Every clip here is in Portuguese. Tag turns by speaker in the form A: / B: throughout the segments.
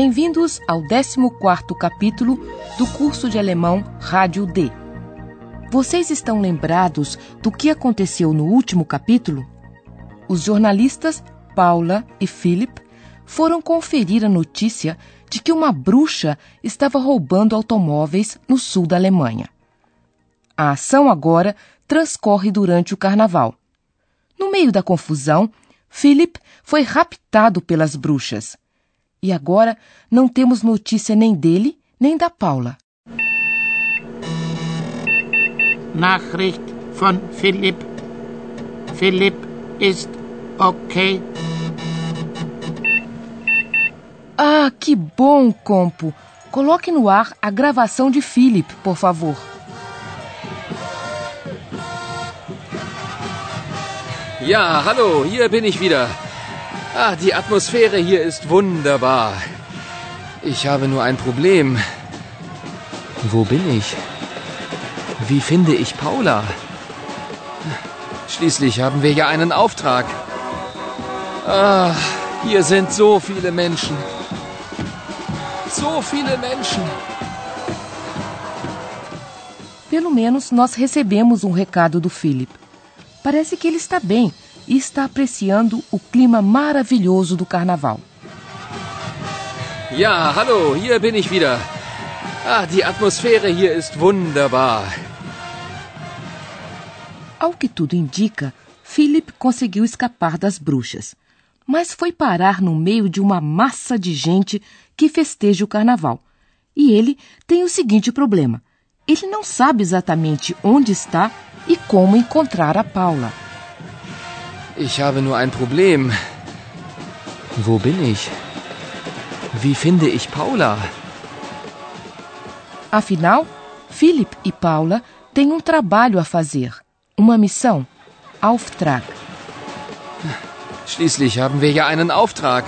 A: Bem-vindos ao 14º capítulo do curso de alemão Rádio D. Vocês estão lembrados do que aconteceu no último capítulo? Os jornalistas Paula e Philip foram conferir a notícia de que uma bruxa estava roubando automóveis no sul da Alemanha. A ação agora transcorre durante o carnaval. No meio da confusão, Philip foi raptado pelas bruxas. E agora não temos notícia nem dele, nem da Paula.
B: Nachricht von Philipp. Philipp ist okay.
A: Ah, que bom, Compo! Coloque no ar a gravação de Philip, por favor.
C: Ja, hallo, hier bin ich wieder. Ah, die Atmosphäre hier ist wunderbar. Ich habe nur ein Problem. Wo bin ich? Wie finde ich Paula? Schließlich haben wir ja einen Auftrag. Ah, hier sind so viele Menschen. So viele Menschen.
A: Pelo menos nós recebemos um recado do Philip. Parece que ele está bem e está apreciando o clima maravilhoso do carnaval.
C: Ja, hallo, hier bin ich wieder. Ah, die Atmosphäre hier ist wunderbar.
A: Ao que tudo indica, Philip conseguiu escapar das bruxas, mas foi parar no meio de uma massa de gente que festeja o carnaval. E ele tem o seguinte problema: ele não sabe exatamente onde está e como encontrar a Paula.
C: Ich habe nur ein Problem. Wo bin ich? Wie finde ich Paula?
A: Afinal, Philip e Paula têm um trabalho a fazer, uma missão, Auftrag.
C: Schließlich haben wir ja einen Auftrag.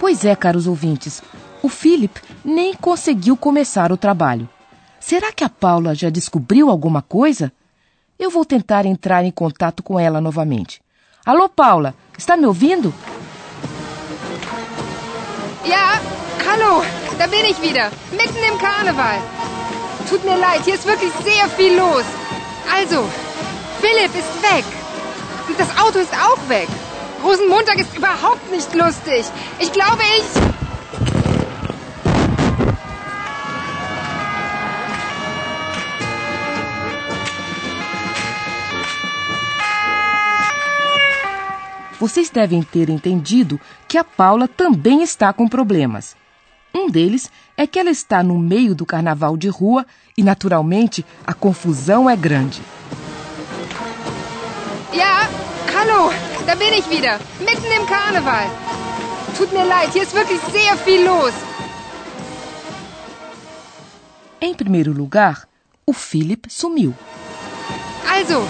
A: Pois é, caros ouvintes, o Philip nem conseguiu começar o trabalho. Será que a Paula já descobriu alguma coisa? Eu vou tentar entrar em contato com ela novamente. Alô, Paula, está me ouvindo?
D: Ja, hallo, da bin ich wieder, mitten im Karneval. Tut mir leid, hier ist wirklich sehr viel los. Also, Philipp ist weg. Und das Auto ist auch weg. Rosenmontag ist überhaupt nicht lustig. Ich glaube, ich...
A: Vocês devem ter entendido que a Paula também está com problemas. Um deles é que ela está no meio do carnaval de rua e, naturalmente, a confusão é grande.
D: Ja, hallo, da bin ich wieder, mitten im Karneval. Tut mir leid, hier ist wirklich sehr viel los.
A: Em primeiro lugar, o Philip sumiu.
D: Also,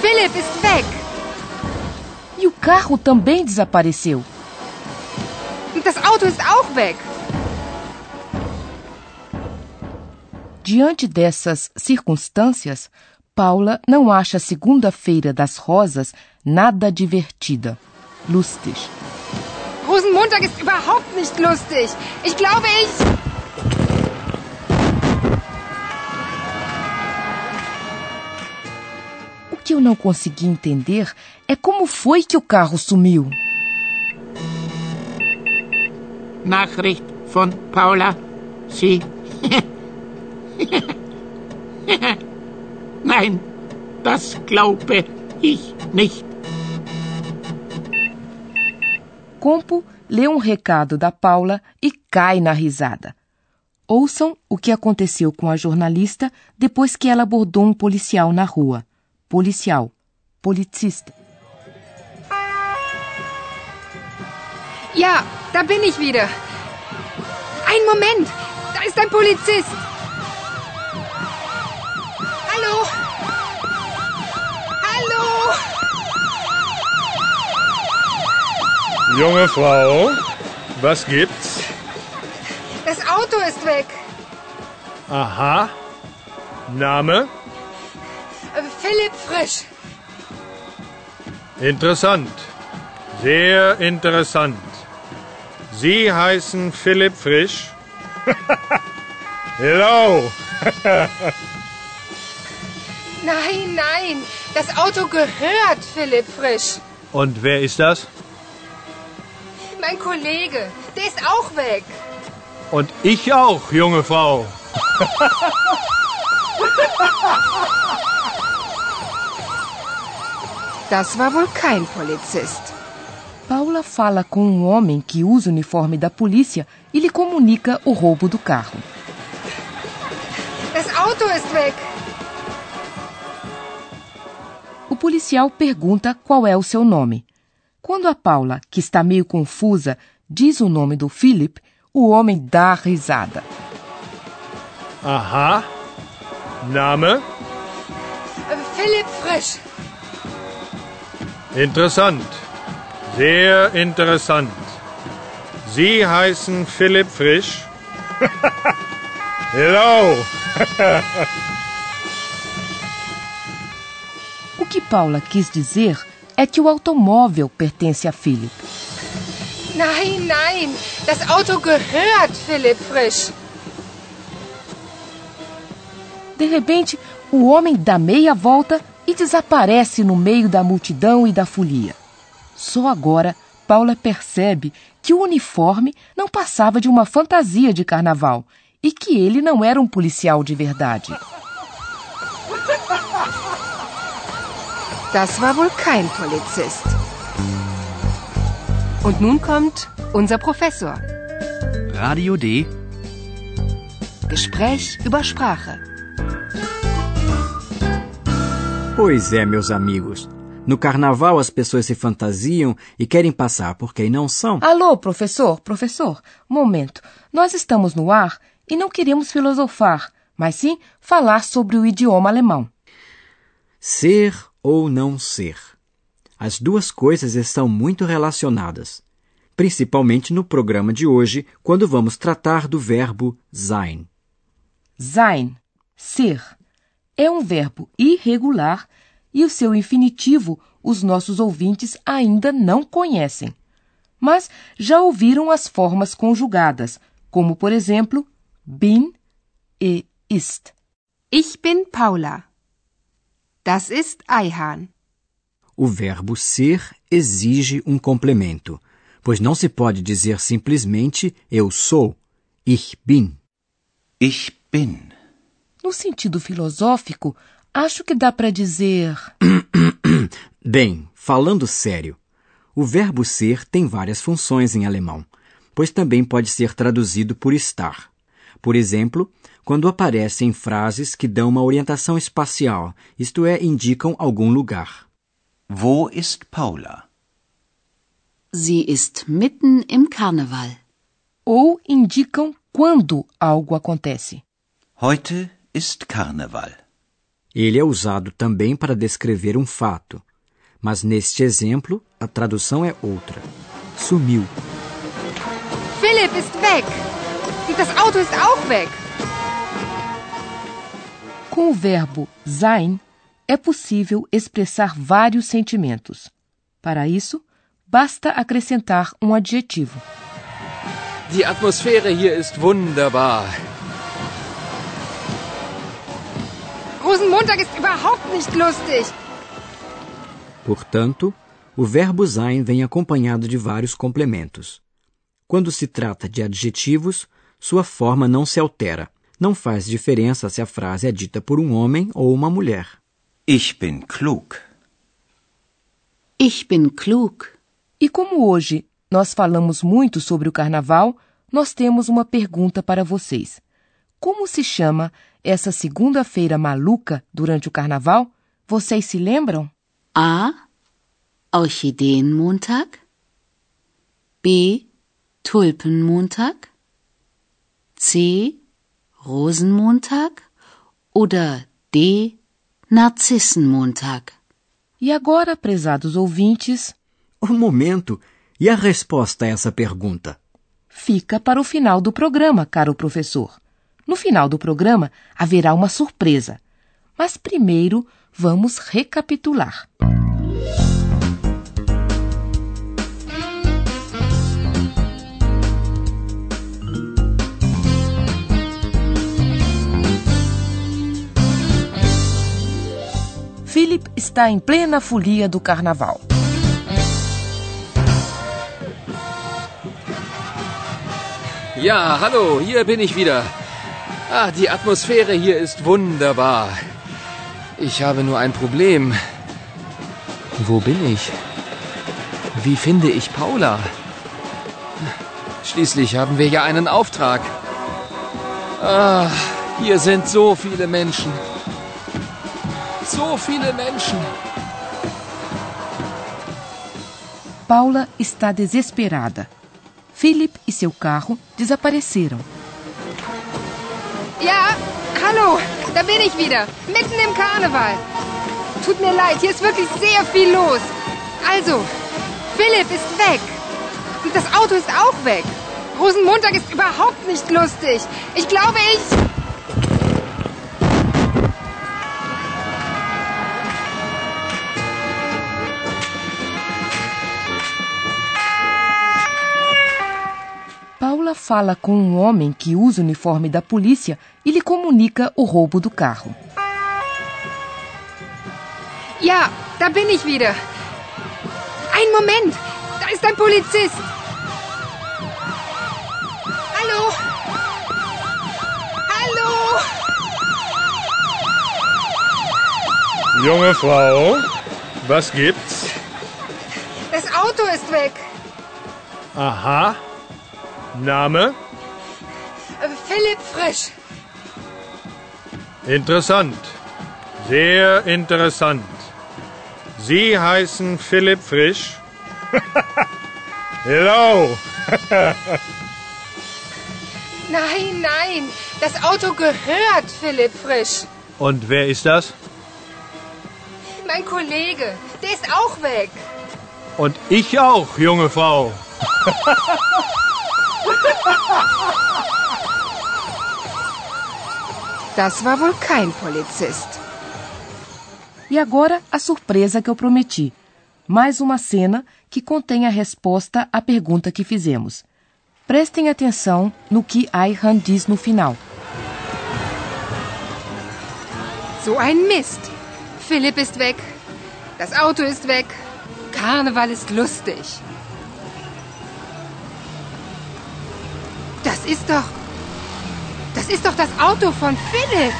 D: Philipp ist weg.
A: E o carro também desapareceu.
D: Und das Auto ist auch weg.
A: Diante dessas circunstâncias, Paula não acha a Segunda-feira das Rosas nada divertida. Lustig.
D: Rosenmontag ist überhaupt nicht lustig. Ich glaube, ich...
A: que eu não consegui entender é como foi que o carro sumiu.
B: Nachricht von Paula. Sie. Nein, das glaube ich nicht.
A: Compo lê um recado da Paula e cai na risada. Ouçam o que aconteceu com a jornalista depois que ela abordou um policial na rua. Policial. Polizista.
D: Ja, da bin ich wieder. Ein Moment. Da ist ein Polizist. Hallo? Hallo?
E: Junge Frau, was gibt's?
D: Das Auto ist weg.
E: Aha. Name?
D: Philipp Frisch.
E: Interessant. Sehr interessant. Sie heißen Philipp Frisch? Hello.
D: Nein, nein. Das Auto gehört Philipp Frisch.
E: Und wer ist das?
D: Mein Kollege. Der ist auch weg.
E: Und ich auch, junge Frau.
D: Das war wohl kein Polizist.
A: Paula fala com um homem que usa o uniforme da polícia e lhe comunica o roubo do carro.
D: Das Auto ist weg.
A: O policial pergunta qual é o seu nome. Quando a Paula, que está meio confusa, diz o nome do Philip, o homem dá risada.
E: Aha. Name?
D: Philipp Frisch.
E: Interessant. Sehr interessant. Sie heißen Philipp Frisch? Hello.
A: O que Paula quis dizer é que o automóvel pertence a Philip.
D: Nein, nein. Das Auto gehört Philipp Frisch.
A: De repente, o homem dá meia volta e desaparece no meio da multidão e da folia. Só agora Paula percebe que o uniforme não passava de uma fantasia de carnaval e que ele não era um policial de verdade.
D: Das war wohl kein Polizist. Und nun kommt unser Professor.
F: Radio D.
D: Gespräch über Sprache.
F: Pois é, meus amigos. No carnaval as pessoas se fantasiam e querem passar por quem não são.
A: Alô, professor, professor, momento. Nós estamos no ar e não queremos filosofar, mas sim falar sobre o idioma alemão.
F: Ser ou não ser. As duas coisas estão muito relacionadas, principalmente no programa de hoje, quando vamos tratar do verbo sein.
A: Sein, ser, é um verbo irregular e o seu infinitivo os nossos ouvintes ainda não conhecem. Mas já ouviram as formas conjugadas, como por exemplo, bin e ist.
D: Ich bin Paula. Das ist Eihahn.
F: O verbo ser exige um complemento, pois não se pode dizer simplesmente eu sou, ich bin.
G: Ich bin.
A: No sentido filosófico, acho que dá para dizer
F: Bem, falando sério, o verbo ser tem várias funções em alemão, pois também pode ser traduzido por estar. Por exemplo, quando aparece em frases que dão uma orientação espacial, isto é, indicam algum lugar.
G: Wo ist Paula?
H: Sie ist mitten im Karneval.
A: ou indicam quando algo acontece.
G: Heute ist Karneval.
F: Ele é usado também para descrever um fato, mas neste exemplo a tradução é outra. Sumiu.
D: Philipp ist weg. Und das Auto ist auch weg.
A: Com o verbo sein, é possível expressar vários sentimentos. Para isso, basta acrescentar um adjetivo.
C: Die Atmosphäre hier ist wunderbar.
D: Rosenmontag ist überhaupt nicht lustig.
F: Portanto, o verbo sein vem acompanhado de vários complementos. Quando se trata de adjetivos, sua forma não se altera. Não faz diferença se a frase é dita por um homem ou uma mulher.
G: Ich bin klug.
H: Ich bin klug.
A: E como hoje nós falamos muito sobre o carnaval, nós temos uma pergunta para vocês. Como se chama essa segunda-feira maluca durante o carnaval? Vocês se lembram?
H: A. Orchideenmontag. B. Tulpenmontag. C. Rosenmontag oder D. Narzissenmontag?
A: E agora, prezados ouvintes,
F: Um momento. E a resposta a essa pergunta?
A: fica para o final do programa, caro professor. No final do programa haverá uma surpresa. Mas primeiro vamos recapitular. Philip está em plena folia do carnaval.
C: Ja, hallo, hier bin ich wieder. Ah, die Atmosphäre hier ist wunderbar. Ich habe nur ein Problem. Wo bin ich? Wie finde ich Paula? Schließlich haben wir ja einen Auftrag. Ah, hier sind so viele Menschen. So viele Menschen.
A: Paula está desesperada. Philip e seu carro desapareceram.
D: Ja, hallo, da bin ich wieder. Mitten im Karneval. Tut mir leid, hier ist wirklich sehr viel los. Also, Philipp ist weg. Und das Auto ist auch weg. Rosenmontag ist überhaupt nicht lustig. Ich glaube, ich...
A: fala com um homem que usa o uniforme da polícia e lhe comunica o roubo do carro.
D: Ja, da bin ich wieder. Ein Moment, da ist ein Polizist. Hallo? Hallo?
E: Junge Frau, was gibt's?
D: Das Auto ist weg.
E: Aha. Name?
D: Äh, Philipp Frisch.
E: Interessant. Sehr interessant. Sie heißen Philipp Frisch? Hello.
D: Nein, nein, das Auto gehört Philipp Frisch.
E: Und wer ist das?
D: Mein Kollege, der ist auch weg.
E: Und ich auch, junge Frau.
D: Das war wohl kein Polizist.
A: E agora a surpresa que eu prometi. Mais uma cena que contém a resposta à pergunta que fizemos. Prestem atenção no que Ayhan diz no final.
D: So ein Mist. Philipp ist weg. Das Auto ist weg. Karneval ist lustig. Das ist doch. Das ist doch das Auto von Philipp.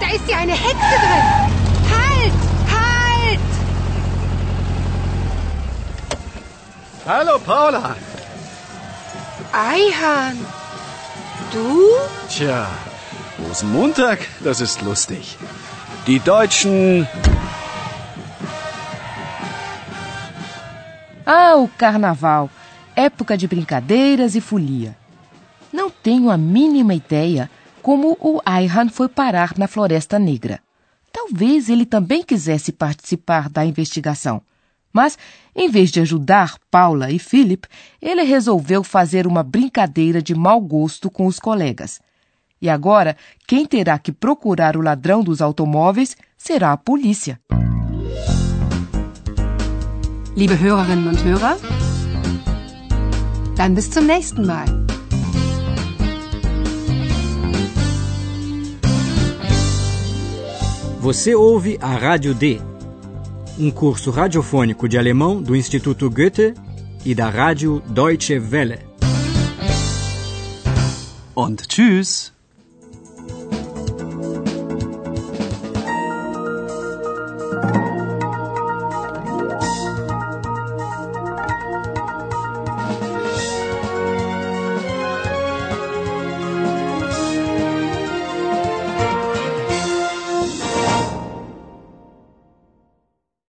D: Da ist ja eine Hexe drin. Halt! Halt!
I: Hallo Paula.
D: Eihan. Du?
I: Tja, Rosenmontag, das ist lustig. Die Deutschen.
A: Ah, o carnaval! Época de brincadeiras e folia. Não tenho a mínima ideia como o Ayhan foi parar na Floresta Negra. Talvez ele também quisesse participar da investigação. Mas, em vez de ajudar Paula e Philip, ele resolveu fazer uma brincadeira de mau gosto com os colegas. E agora, quem terá que procurar o ladrão dos automóveis será a polícia.
D: Liebe Hörerinnen und Hörer, dann bis zum nächsten Mal.
F: Você ouve a Rádio D, um curso radiofônico de alemão do Instituto Goethe e da Rádio Deutsche Welle.
I: Und tschüss.